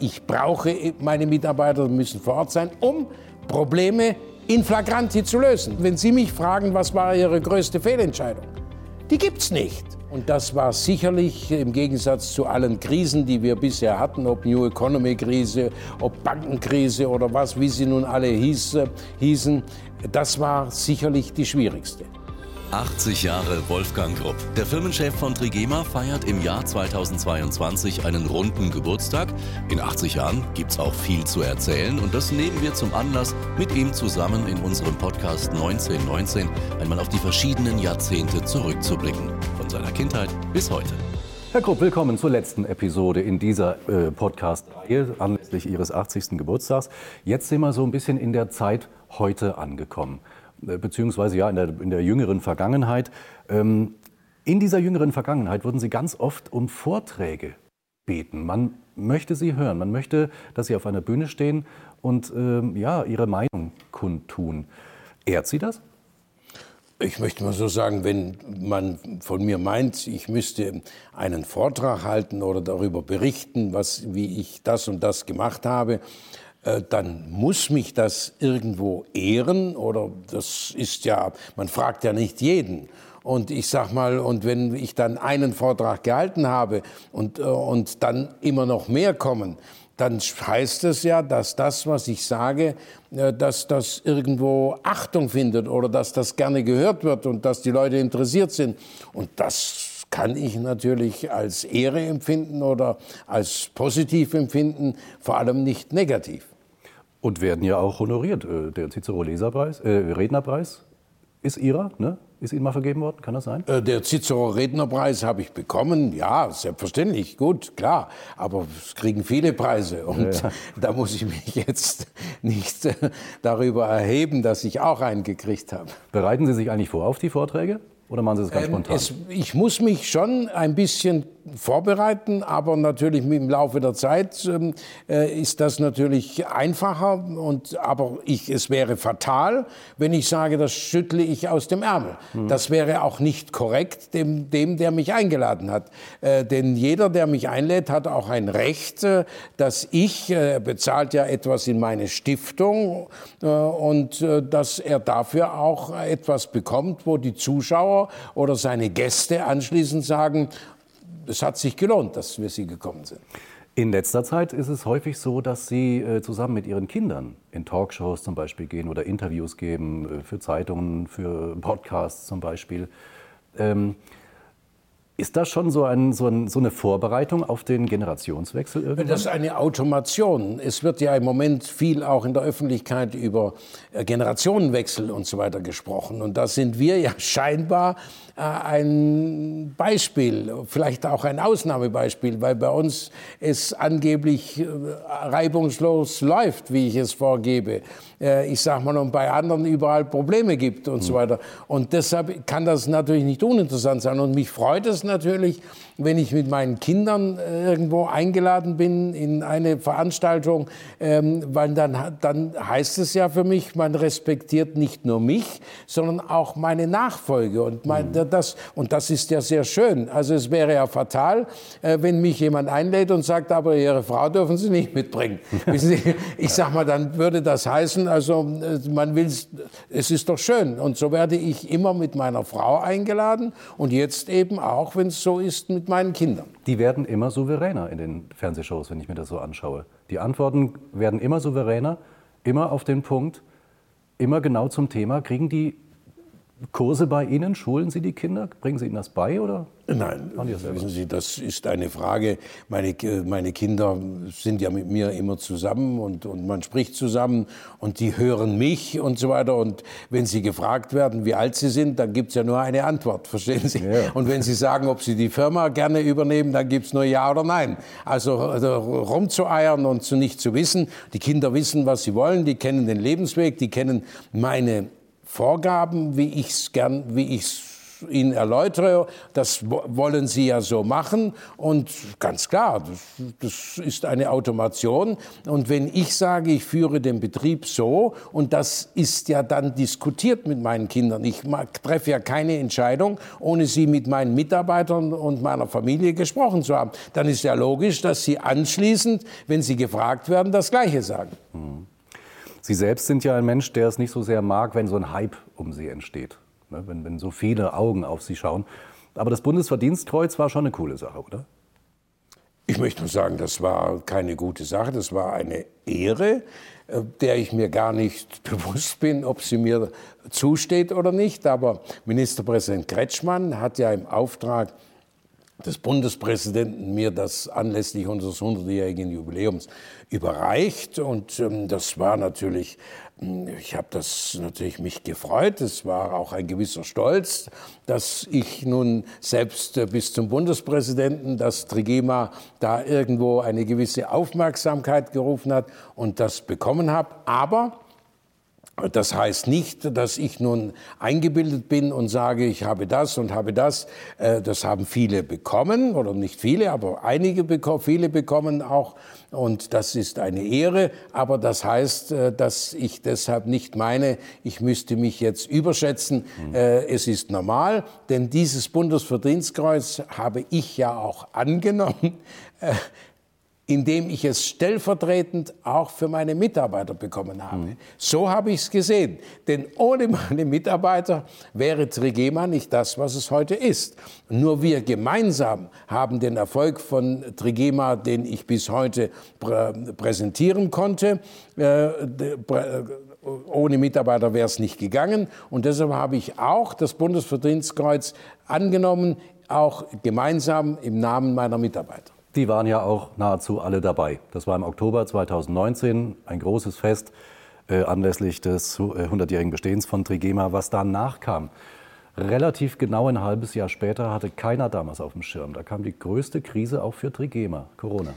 ich brauche meine Mitarbeiter, müssen vor Ort sein, um Probleme in flagranti zu lösen. Wenn Sie mich fragen, was war Ihre größte Fehlentscheidung? Die gibt's nicht. Und das war sicherlich im Gegensatz zu allen Krisen, die wir bisher hatten, ob New Economy Krise, ob Bankenkrise oder was, wie sie nun alle hieß, hießen, das war sicherlich die schwierigste. 80 Jahre Wolfgang Grupp. Der Firmenchef von Trigema feiert im Jahr 2022 einen runden Geburtstag. In 80 Jahren gibt's auch viel zu erzählen und das nehmen wir zum Anlass, mit ihm zusammen in unserem Podcast 1919 einmal auf die verschiedenen Jahrzehnte zurückzublicken. Von seiner Kindheit bis heute. Herr Grupp, willkommen zur letzten Episode in dieser äh, Podcast-Reihe anlässlich Ihres 80. Geburtstags. Jetzt sind wir so ein bisschen in der Zeit heute angekommen. Äh, beziehungsweise ja in der, in der jüngeren Vergangenheit. Ähm, in dieser jüngeren Vergangenheit wurden Sie ganz oft um Vorträge beten. Man möchte Sie hören, man möchte, dass Sie auf einer Bühne stehen und ähm, ja, Ihre Meinung kundtun. Ehrt Sie das? Ich möchte mal so sagen, wenn man von mir meint, ich müsste einen Vortrag halten oder darüber berichten, was, wie ich das und das gemacht habe, dann muss mich das irgendwo ehren oder das ist ja, man fragt ja nicht jeden. Und ich sag mal, und wenn ich dann einen Vortrag gehalten habe und, äh, und dann immer noch mehr kommen, dann heißt es ja, dass das, was ich sage, äh, dass das irgendwo Achtung findet oder dass das gerne gehört wird und dass die Leute interessiert sind. Und das kann ich natürlich als Ehre empfinden oder als positiv empfinden, vor allem nicht negativ. Und werden ja auch honoriert. Äh, der Cicero Leserpreis, äh, Rednerpreis ist Ihrer, ne? Ist Ihnen mal vergeben worden? Kann das sein? Äh, der Cicero Rednerpreis habe ich bekommen. Ja, selbstverständlich, gut, klar. Aber es kriegen viele Preise. Und ja, ja. da muss ich mich jetzt nicht darüber erheben, dass ich auch einen gekriegt habe. Bereiten Sie sich eigentlich vor auf die Vorträge? Oder machen Sie das ganz ähm, spontan? Es, ich muss mich schon ein bisschen vorbereiten, aber natürlich im Laufe der Zeit ähm, äh, ist das natürlich einfacher. Und, aber ich, es wäre fatal, wenn ich sage, das schüttle ich aus dem Ärmel. Mhm. Das wäre auch nicht korrekt dem, dem der mich eingeladen hat. Äh, denn jeder, der mich einlädt, hat auch ein Recht, äh, dass ich, äh, bezahlt ja etwas in meine Stiftung äh, und äh, dass er dafür auch etwas bekommt, wo die Zuschauer oder seine Gäste anschließend sagen, es hat sich gelohnt, dass wir Sie gekommen sind. In letzter Zeit ist es häufig so, dass Sie äh, zusammen mit Ihren Kindern in Talkshows zum Beispiel gehen oder Interviews geben, äh, für Zeitungen, für Podcasts zum Beispiel. Ähm, ist das schon so, ein, so, ein, so, eine Vorbereitung auf den Generationswechsel irgendwann? Das ist eine Automation. Es wird ja im Moment viel auch in der Öffentlichkeit über äh, Generationenwechsel und so weiter gesprochen. Und da sind wir ja scheinbar ein Beispiel, vielleicht auch ein Ausnahmebeispiel, weil bei uns es angeblich äh, reibungslos läuft, wie ich es vorgebe. Ich sage mal, und bei anderen überall Probleme gibt und so hm. weiter. Und deshalb kann das natürlich nicht uninteressant sein. Und mich freut es natürlich, wenn ich mit meinen Kindern äh, irgendwo eingeladen bin in eine Veranstaltung, ähm, weil dann, dann heißt es ja für mich, man respektiert nicht nur mich, sondern auch meine Nachfolge. Und, mein, mhm. das, und das ist ja sehr schön. Also es wäre ja fatal, äh, wenn mich jemand einlädt und sagt, aber Ihre Frau dürfen Sie nicht mitbringen. Ich sag mal, dann würde das heißen, also äh, man will, es ist doch schön. Und so werde ich immer mit meiner Frau eingeladen und jetzt eben auch, wenn es so ist, mit meinen Kindern. Die werden immer souveräner in den Fernsehshows, wenn ich mir das so anschaue. Die Antworten werden immer souveräner, immer auf den Punkt, immer genau zum Thema. Kriegen die Kurse bei Ihnen? Schulen Sie die Kinder? Bringen Sie ihnen das bei oder? Nein, wissen Sie, das ist eine Frage. Meine, meine Kinder sind ja mit mir immer zusammen und, und man spricht zusammen und die hören mich und so weiter. Und wenn sie gefragt werden, wie alt sie sind, dann gibt es ja nur eine Antwort, verstehen Sie? Ja. Und wenn sie sagen, ob sie die Firma gerne übernehmen, dann gibt es nur Ja oder Nein. Also, also rumzueiern und zu nicht zu wissen. Die Kinder wissen, was sie wollen, die kennen den Lebensweg, die kennen meine Vorgaben, wie ich es gern, wie ich Ihnen erläutere, das wollen Sie ja so machen. Und ganz klar, das, das ist eine Automation. Und wenn ich sage, ich führe den Betrieb so, und das ist ja dann diskutiert mit meinen Kindern, ich treffe ja keine Entscheidung, ohne sie mit meinen Mitarbeitern und meiner Familie gesprochen zu haben, dann ist ja logisch, dass sie anschließend, wenn sie gefragt werden, das Gleiche sagen. Mhm. Sie selbst sind ja ein Mensch, der es nicht so sehr mag, wenn so ein Hype um Sie entsteht, ne? wenn, wenn so viele Augen auf Sie schauen. Aber das Bundesverdienstkreuz war schon eine coole Sache, oder? Ich möchte nur sagen, das war keine gute Sache, das war eine Ehre, äh, der ich mir gar nicht bewusst bin, ob sie mir zusteht oder nicht. Aber Ministerpräsident Kretschmann hat ja im Auftrag des Bundespräsidenten mir das anlässlich unseres 100-jährigen Jubiläums überreicht. Und ähm, das war natürlich, hm, ich habe das natürlich mich gefreut. Es war auch ein gewisser Stolz, dass ich nun selbst äh, bis zum Bundespräsidenten, dass Trigema da irgendwo eine gewisse Aufmerksamkeit gerufen hat und das bekommen habe. Aber das heißt nicht, dass ich nun eingebildet bin und sage, ich habe das und habe das. Äh, das haben viele bekommen, oder nicht viele, aber einige bekommen, viele bekommen auch. Und das ist eine Ehre. Aber das heißt, äh, dass ich deshalb nicht meine, ich müsste mich jetzt überschätzen. Mhm. Es ist normal, denn dieses Bundesverdienstkreuz habe ich ja auch angenommen indem ich es stellvertretend auch für meine Mitarbeiter bekommen habe. Mhm. So habe ich es gesehen. Denn ohne meine Mitarbeiter wäre Trigema nicht das, was es heute ist. Nur wir gemeinsam haben den Erfolg von Trigema, den ich bis heute prä präsentieren konnte. Äh, ohne Mitarbeiter wäre es nicht gegangen. Und deshalb habe ich auch das Bundesverdienstkreuz angenommen, auch gemeinsam im Namen meiner Mitarbeiter. Die waren ja auch nahezu alle dabei. Das war im Oktober 2019 ein großes Fest äh, anlässlich des äh, 100-jährigen Bestehens von Trigema. Was danach kam, relativ genau ein halbes Jahr später, hatte keiner damals auf dem Schirm. Da kam die größte Krise auch für Trigema, Corona.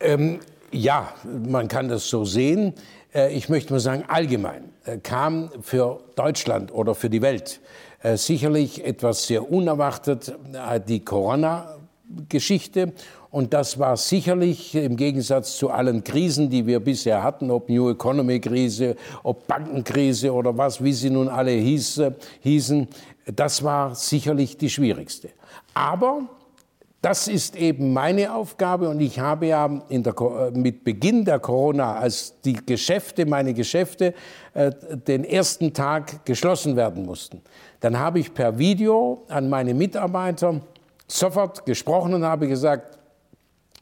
Ähm, ja, man kann das so sehen. Äh, ich möchte mal sagen, allgemein äh, kam für Deutschland oder für die Welt äh, sicherlich etwas sehr unerwartet, die Corona-Geschichte und das war sicherlich im Gegensatz zu allen Krisen, die wir bisher hatten, ob New Economy Krise, ob Bankenkrise oder was, wie sie nun alle hieß, hießen, das war sicherlich die schwierigste. Aber das ist eben meine Aufgabe und ich habe ja der, mit Beginn der Corona, als die Geschäfte, meine Geschäfte, äh, den ersten Tag geschlossen werden mussten, dann habe ich per Video an meine Mitarbeiter sofort gesprochen und habe gesagt,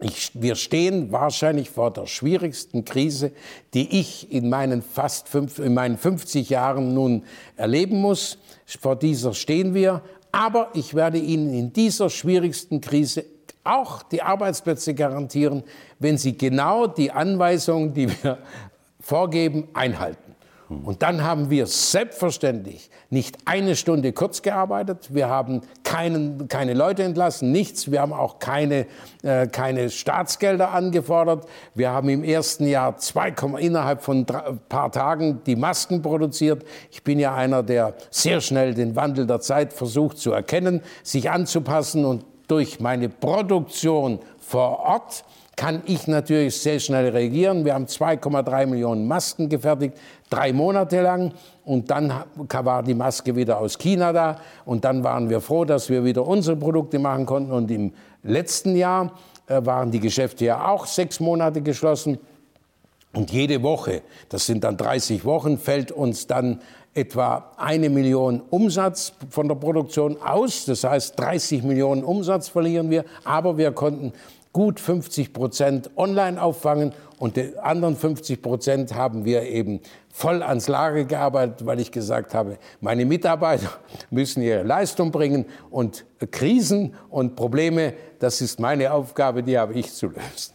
ich, wir stehen wahrscheinlich vor der schwierigsten Krise, die ich in meinen fast fünf, in meinen 50 Jahren nun erleben muss. Vor dieser stehen wir. Aber ich werde Ihnen in dieser schwierigsten Krise auch die Arbeitsplätze garantieren, wenn Sie genau die Anweisungen, die wir vorgeben, einhalten. Und dann haben wir selbstverständlich nicht eine Stunde kurz gearbeitet. Wir haben keinen, keine Leute entlassen, nichts. Wir haben auch keine, äh, keine Staatsgelder angefordert. Wir haben im ersten Jahr zwei, innerhalb von ein paar Tagen die Masken produziert. Ich bin ja einer, der sehr schnell den Wandel der Zeit versucht zu erkennen, sich anzupassen und durch meine Produktion vor Ort kann ich natürlich sehr schnell reagieren. Wir haben 2,3 Millionen Masken gefertigt, drei Monate lang. Und dann war die Maske wieder aus China da. Und dann waren wir froh, dass wir wieder unsere Produkte machen konnten. Und im letzten Jahr äh, waren die Geschäfte ja auch sechs Monate geschlossen. Und jede Woche, das sind dann 30 Wochen, fällt uns dann etwa eine Million Umsatz von der Produktion aus. Das heißt, 30 Millionen Umsatz verlieren wir. Aber wir konnten gut 50 Prozent online auffangen und die anderen 50 Prozent haben wir eben voll ans Lager gearbeitet, weil ich gesagt habe, meine Mitarbeiter müssen ihre Leistung bringen und Krisen und Probleme, das ist meine Aufgabe, die habe ich zu lösen.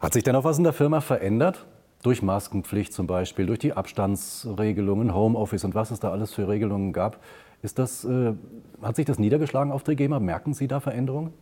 Hat sich denn auch was in der Firma verändert? Durch Maskenpflicht zum Beispiel, durch die Abstandsregelungen, Homeoffice und was es da alles für Regelungen gab. Ist das, äh, hat sich das niedergeschlagen auf Trigema? Merken Sie da Veränderungen?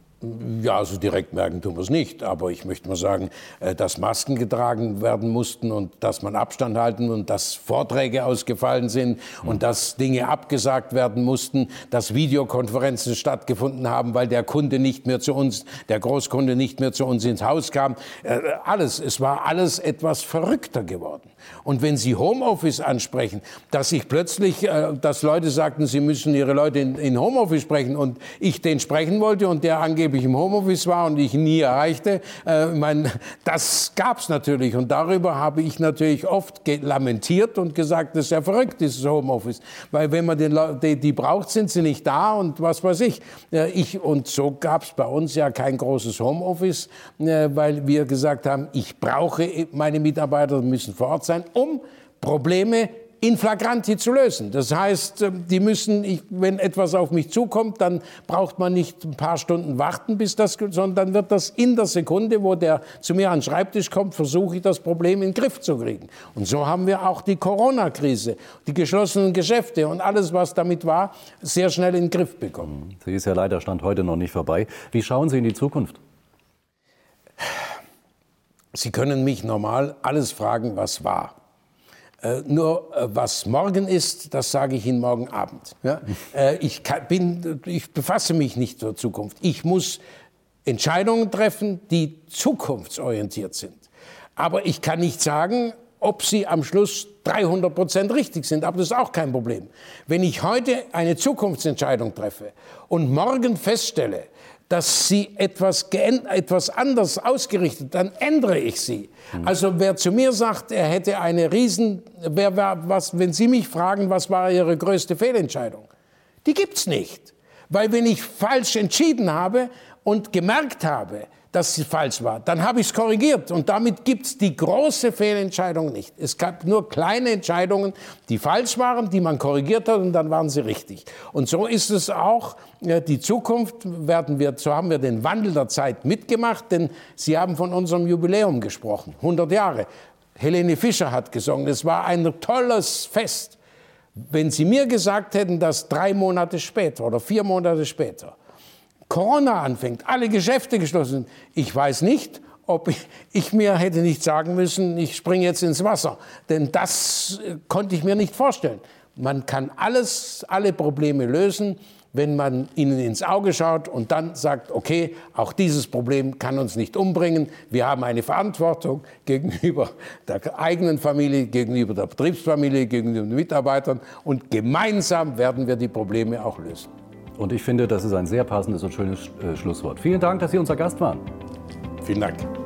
Ja, also direkt merken tun wir es nicht. Aber ich möchte mal sagen, äh, dass Masken getragen werden mussten und dass man Abstand halten und dass Vorträge ausgefallen sind und dass Dinge abgesagt werden mussten, dass Videokonferenzen stattgefunden haben, weil der Kunde nicht mehr zu uns, der Großkunde nicht mehr zu uns ins Haus kam. Äh, alles, es war alles etwas verrückter geworden. Und wenn Sie Homeoffice ansprechen, dass ich plötzlich, äh, dass Leute sagten, sie müssen ihre Leute in, in Homeoffice sprechen und ich den sprechen wollte und der angeblich angeblich im Homeoffice war und ich nie erreichte. Äh, mein, das gab es natürlich und darüber habe ich natürlich oft lamentiert und gesagt, das ist ja verrückt, dieses Homeoffice. Weil wenn man den die, die braucht, sind sie nicht da und was weiß ich. Äh, ich und so gab es bei uns ja kein großes Homeoffice, äh, weil wir gesagt haben, ich brauche meine Mitarbeiter müssen vor Ort sein, um Probleme in flagranti zu lösen. Das heißt, ähm, die müssen, ich, wenn etwas auf mich zukommt, dann braucht man nicht ein paar Stunden warten, bis das, sondern dann wird das in der Sekunde, wo der zu mir an den Schreibtisch kommt, versuche ich das Problem in den Griff zu kriegen. Und so haben wir auch die Corona-Krise, die geschlossenen Geschäfte und alles, was damit war, sehr schnell in den Griff bekommen. Sie ist ja leider Stand heute noch nicht vorbei. Wie schauen Sie in die Zukunft? Sie können mich normal alles fragen, was war. Äh, nur äh, was morgen ist, das sage ich Ihnen morgen Abend. Ja? Äh, ich, kann, bin, ich befasse mich nicht zur Zukunft. Ich muss Entscheidungen treffen, die zukunftsorientiert sind. Aber ich kann nicht sagen, ob sie am Schluss 300 Prozent richtig sind. Aber das ist auch kein Problem. Wenn ich heute eine Zukunftsentscheidung treffe und morgen feststelle, dass sie etwas, etwas anders ausgerichtet, dann ändere ich sie. Mhm. Also wer zu mir sagt, er hätte eine Riesen, wer, was, wenn Sie mich fragen, was war Ihre größte Fehlentscheidung? Die gibt's nicht. Weil wenn ich falsch entschieden habe und gemerkt habe, dass sie falsch war. Dann habe ich es korrigiert und damit gibt es die große Fehlentscheidung nicht. Es gab nur kleine Entscheidungen, die falsch waren, die man korrigiert hat und dann waren sie richtig. Und so ist es auch. Die Zukunft werden wir, so haben wir den Wandel der Zeit mitgemacht, denn Sie haben von unserem Jubiläum gesprochen, 100 Jahre. Helene Fischer hat gesungen, es war ein tolles Fest. Wenn Sie mir gesagt hätten, dass drei Monate später oder vier Monate später Corona anfängt, alle Geschäfte geschlossen sind, ich weiß nicht, ob ich, ich, mir hätte nicht sagen müssen, ich springe jetzt ins Wasser. Denn das äh, konnte ich mir nicht vorstellen. Man kann alles, alle Probleme lösen, wenn man ihnen ins Auge schaut und dann sagt, okay, auch dieses Problem kann uns nicht umbringen. Wir haben eine Verantwortung gegenüber der eigenen Familie, gegenüber der Betriebsfamilie, gegenüber den Mitarbeitern und gemeinsam werden wir die Probleme auch lösen. Und ich finde, das ist ein sehr passendes und schönes äh, Schlusswort. Vielen Dank, dass Sie unser Gast waren. Vielen Dank.